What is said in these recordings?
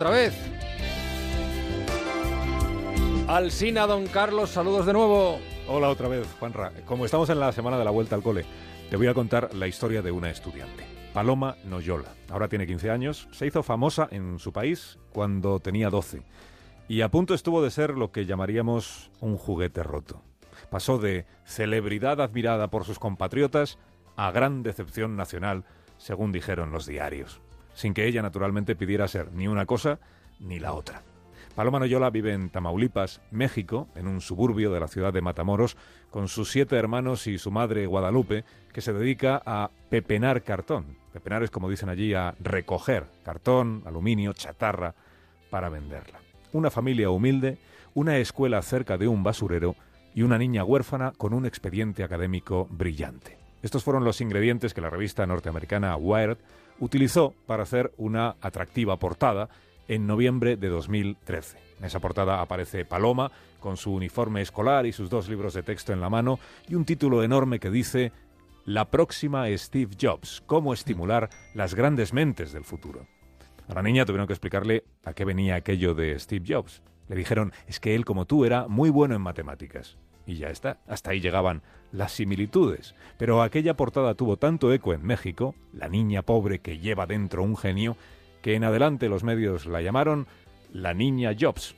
Otra vez. Alsina, don Carlos, saludos de nuevo. Hola otra vez, Juanra. Como estamos en la semana de la vuelta al cole, te voy a contar la historia de una estudiante. Paloma Noyola. Ahora tiene 15 años, se hizo famosa en su país cuando tenía 12 y a punto estuvo de ser lo que llamaríamos un juguete roto. Pasó de celebridad admirada por sus compatriotas a gran decepción nacional, según dijeron los diarios sin que ella naturalmente pidiera ser ni una cosa ni la otra. Paloma Noyola vive en Tamaulipas, México, en un suburbio de la ciudad de Matamoros, con sus siete hermanos y su madre Guadalupe, que se dedica a pepenar cartón. Pepenar es, como dicen allí, a recoger cartón, aluminio, chatarra, para venderla. Una familia humilde, una escuela cerca de un basurero y una niña huérfana con un expediente académico brillante. Estos fueron los ingredientes que la revista norteamericana Wired utilizó para hacer una atractiva portada en noviembre de 2013. En esa portada aparece Paloma con su uniforme escolar y sus dos libros de texto en la mano y un título enorme que dice La próxima Steve Jobs, cómo estimular las grandes mentes del futuro. A la niña tuvieron que explicarle a qué venía aquello de Steve Jobs. Le dijeron, es que él como tú era muy bueno en matemáticas. Y ya está, hasta ahí llegaban las similitudes. Pero aquella portada tuvo tanto eco en México, la niña pobre que lleva dentro un genio, que en adelante los medios la llamaron la niña Jobs.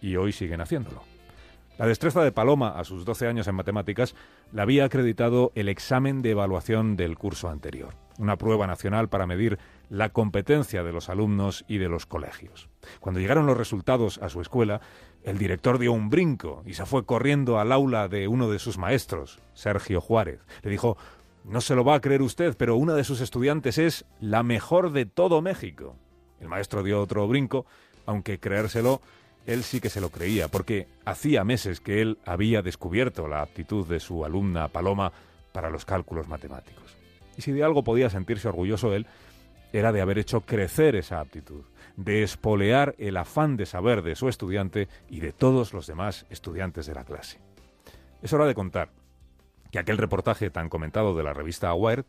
Y hoy siguen haciéndolo. La destreza de Paloma a sus 12 años en matemáticas la había acreditado el examen de evaluación del curso anterior, una prueba nacional para medir la competencia de los alumnos y de los colegios. Cuando llegaron los resultados a su escuela, el director dio un brinco y se fue corriendo al aula de uno de sus maestros, Sergio Juárez. Le dijo, no se lo va a creer usted, pero una de sus estudiantes es la mejor de todo México. El maestro dio otro brinco, aunque creérselo, él sí que se lo creía, porque hacía meses que él había descubierto la aptitud de su alumna Paloma para los cálculos matemáticos. Y si de algo podía sentirse orgulloso él, era de haber hecho crecer esa aptitud, de espolear el afán de saber de su estudiante y de todos los demás estudiantes de la clase. Es hora de contar que aquel reportaje tan comentado de la revista Wired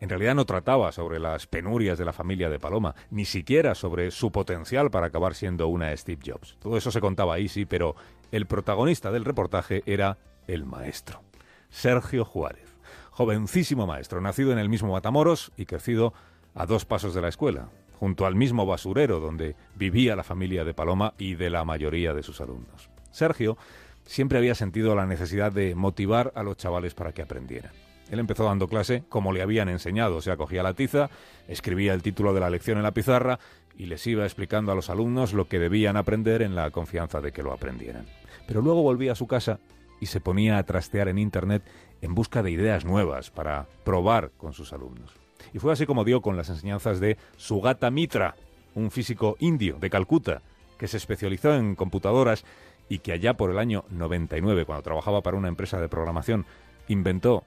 en realidad no trataba sobre las penurias de la familia de Paloma, ni siquiera sobre su potencial para acabar siendo una Steve Jobs. Todo eso se contaba ahí, sí, pero el protagonista del reportaje era el maestro, Sergio Juárez, jovencísimo maestro, nacido en el mismo Matamoros y crecido a dos pasos de la escuela, junto al mismo basurero donde vivía la familia de Paloma y de la mayoría de sus alumnos. Sergio siempre había sentido la necesidad de motivar a los chavales para que aprendieran. Él empezó dando clase como le habían enseñado, o sea, cogía la tiza, escribía el título de la lección en la pizarra y les iba explicando a los alumnos lo que debían aprender en la confianza de que lo aprendieran. Pero luego volvía a su casa y se ponía a trastear en Internet en busca de ideas nuevas para probar con sus alumnos. Y fue así como dio con las enseñanzas de Sugata Mitra, un físico indio de Calcuta, que se especializó en computadoras y que allá por el año 99, cuando trabajaba para una empresa de programación, inventó,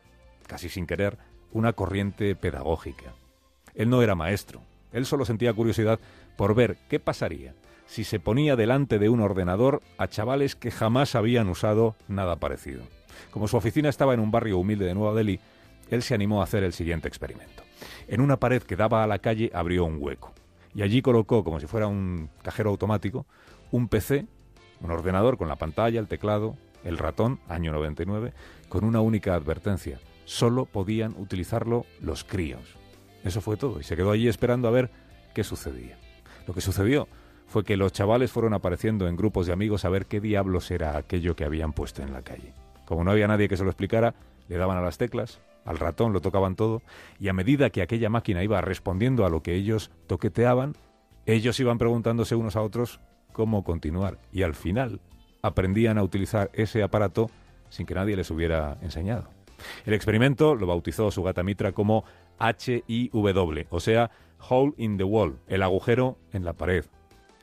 casi sin querer, una corriente pedagógica. Él no era maestro, él solo sentía curiosidad por ver qué pasaría si se ponía delante de un ordenador a chavales que jamás habían usado nada parecido. Como su oficina estaba en un barrio humilde de Nueva Delhi, él se animó a hacer el siguiente experimento. En una pared que daba a la calle abrió un hueco y allí colocó, como si fuera un cajero automático, un PC, un ordenador con la pantalla, el teclado, el ratón, año 99, con una única advertencia. Solo podían utilizarlo los críos. Eso fue todo y se quedó allí esperando a ver qué sucedía. Lo que sucedió fue que los chavales fueron apareciendo en grupos de amigos a ver qué diablos era aquello que habían puesto en la calle. Como no había nadie que se lo explicara, le daban a las teclas, al ratón lo tocaban todo, y a medida que aquella máquina iba respondiendo a lo que ellos toqueteaban, ellos iban preguntándose unos a otros cómo continuar, y al final aprendían a utilizar ese aparato sin que nadie les hubiera enseñado. El experimento lo bautizó su gata Mitra como HIW, o sea, Hole in the Wall, el agujero en la pared,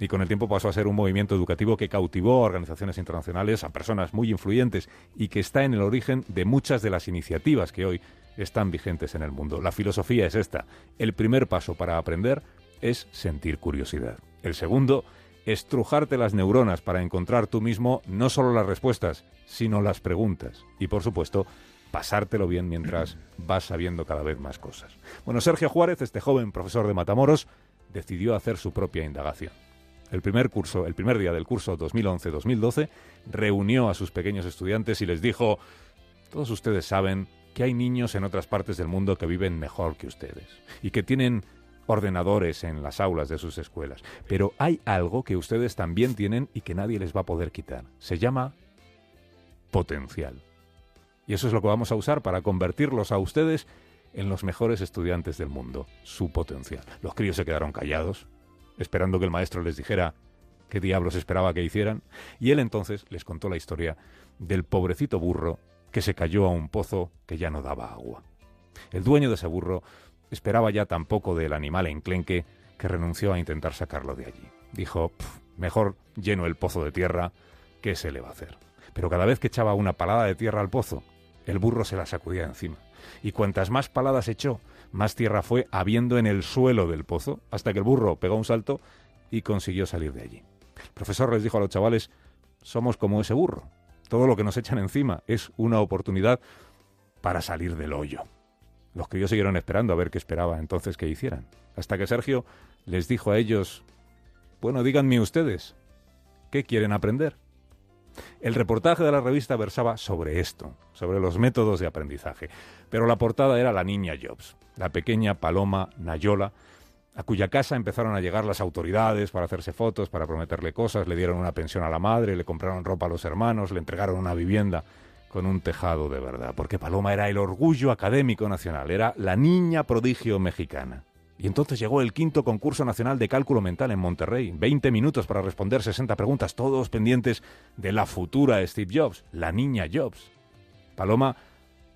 y con el tiempo pasó a ser un movimiento educativo que cautivó a organizaciones internacionales, a personas muy influyentes y que está en el origen de muchas de las iniciativas que hoy están vigentes en el mundo. La filosofía es esta. El primer paso para aprender es sentir curiosidad. El segundo, estrujarte las neuronas para encontrar tú mismo no solo las respuestas, sino las preguntas. Y por supuesto, pasártelo bien mientras vas sabiendo cada vez más cosas. Bueno, Sergio Juárez, este joven profesor de Matamoros, decidió hacer su propia indagación el primer curso, el primer día del curso 2011-2012, reunió a sus pequeños estudiantes y les dijo, todos ustedes saben que hay niños en otras partes del mundo que viven mejor que ustedes y que tienen ordenadores en las aulas de sus escuelas. Pero hay algo que ustedes también tienen y que nadie les va a poder quitar. Se llama potencial. Y eso es lo que vamos a usar para convertirlos a ustedes en los mejores estudiantes del mundo, su potencial. Los críos se quedaron callados, esperando que el maestro les dijera qué diablos esperaba que hicieran, y él entonces les contó la historia del pobrecito burro que se cayó a un pozo que ya no daba agua. El dueño de ese burro esperaba ya tan poco del animal enclenque que renunció a intentar sacarlo de allí. Dijo, mejor lleno el pozo de tierra, ¿qué se le va a hacer? Pero cada vez que echaba una palada de tierra al pozo, el burro se la sacudía encima. Y cuantas más paladas echó, más tierra fue habiendo en el suelo del pozo, hasta que el burro pegó un salto y consiguió salir de allí. El profesor les dijo a los chavales, somos como ese burro. Todo lo que nos echan encima es una oportunidad para salir del hoyo. Los críos siguieron esperando a ver qué esperaba entonces que hicieran, hasta que Sergio les dijo a ellos, bueno, díganme ustedes, ¿qué quieren aprender? El reportaje de la revista versaba sobre esto, sobre los métodos de aprendizaje, pero la portada era la niña Jobs, la pequeña paloma Nayola, a cuya casa empezaron a llegar las autoridades para hacerse fotos, para prometerle cosas, le dieron una pensión a la madre, le compraron ropa a los hermanos, le entregaron una vivienda con un tejado de verdad, porque Paloma era el orgullo académico nacional, era la niña prodigio mexicana. Y entonces llegó el quinto concurso nacional de cálculo mental en Monterrey. 20 minutos para responder 60 preguntas, todos pendientes de la futura Steve Jobs, la niña Jobs. Paloma,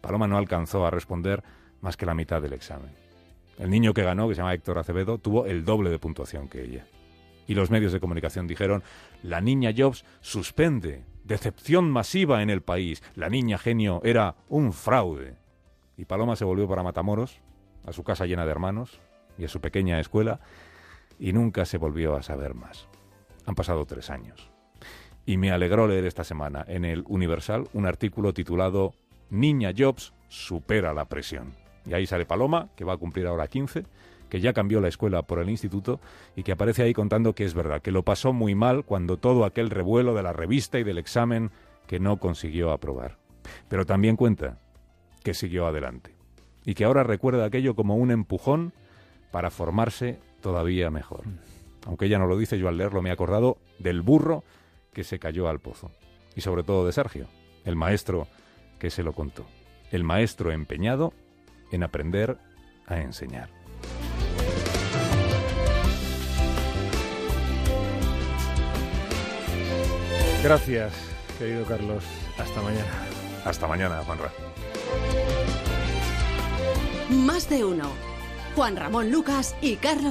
Paloma no alcanzó a responder más que la mitad del examen. El niño que ganó, que se llama Héctor Acevedo, tuvo el doble de puntuación que ella. Y los medios de comunicación dijeron, la niña Jobs suspende, decepción masiva en el país, la niña genio era un fraude. Y Paloma se volvió para Matamoros, a su casa llena de hermanos, y a su pequeña escuela y nunca se volvió a saber más. Han pasado tres años. Y me alegró leer esta semana en el Universal un artículo titulado Niña Jobs supera la presión. Y ahí sale Paloma, que va a cumplir ahora 15, que ya cambió la escuela por el instituto y que aparece ahí contando que es verdad, que lo pasó muy mal cuando todo aquel revuelo de la revista y del examen que no consiguió aprobar. Pero también cuenta que siguió adelante y que ahora recuerda aquello como un empujón para formarse todavía mejor. Aunque ella no lo dice, yo al leerlo me he acordado del burro que se cayó al pozo. Y sobre todo de Sergio, el maestro que se lo contó. El maestro empeñado en aprender a enseñar. Gracias, querido Carlos. Hasta mañana. Hasta mañana, Juanra. Más de uno. Juan Ramón Lucas y Carlos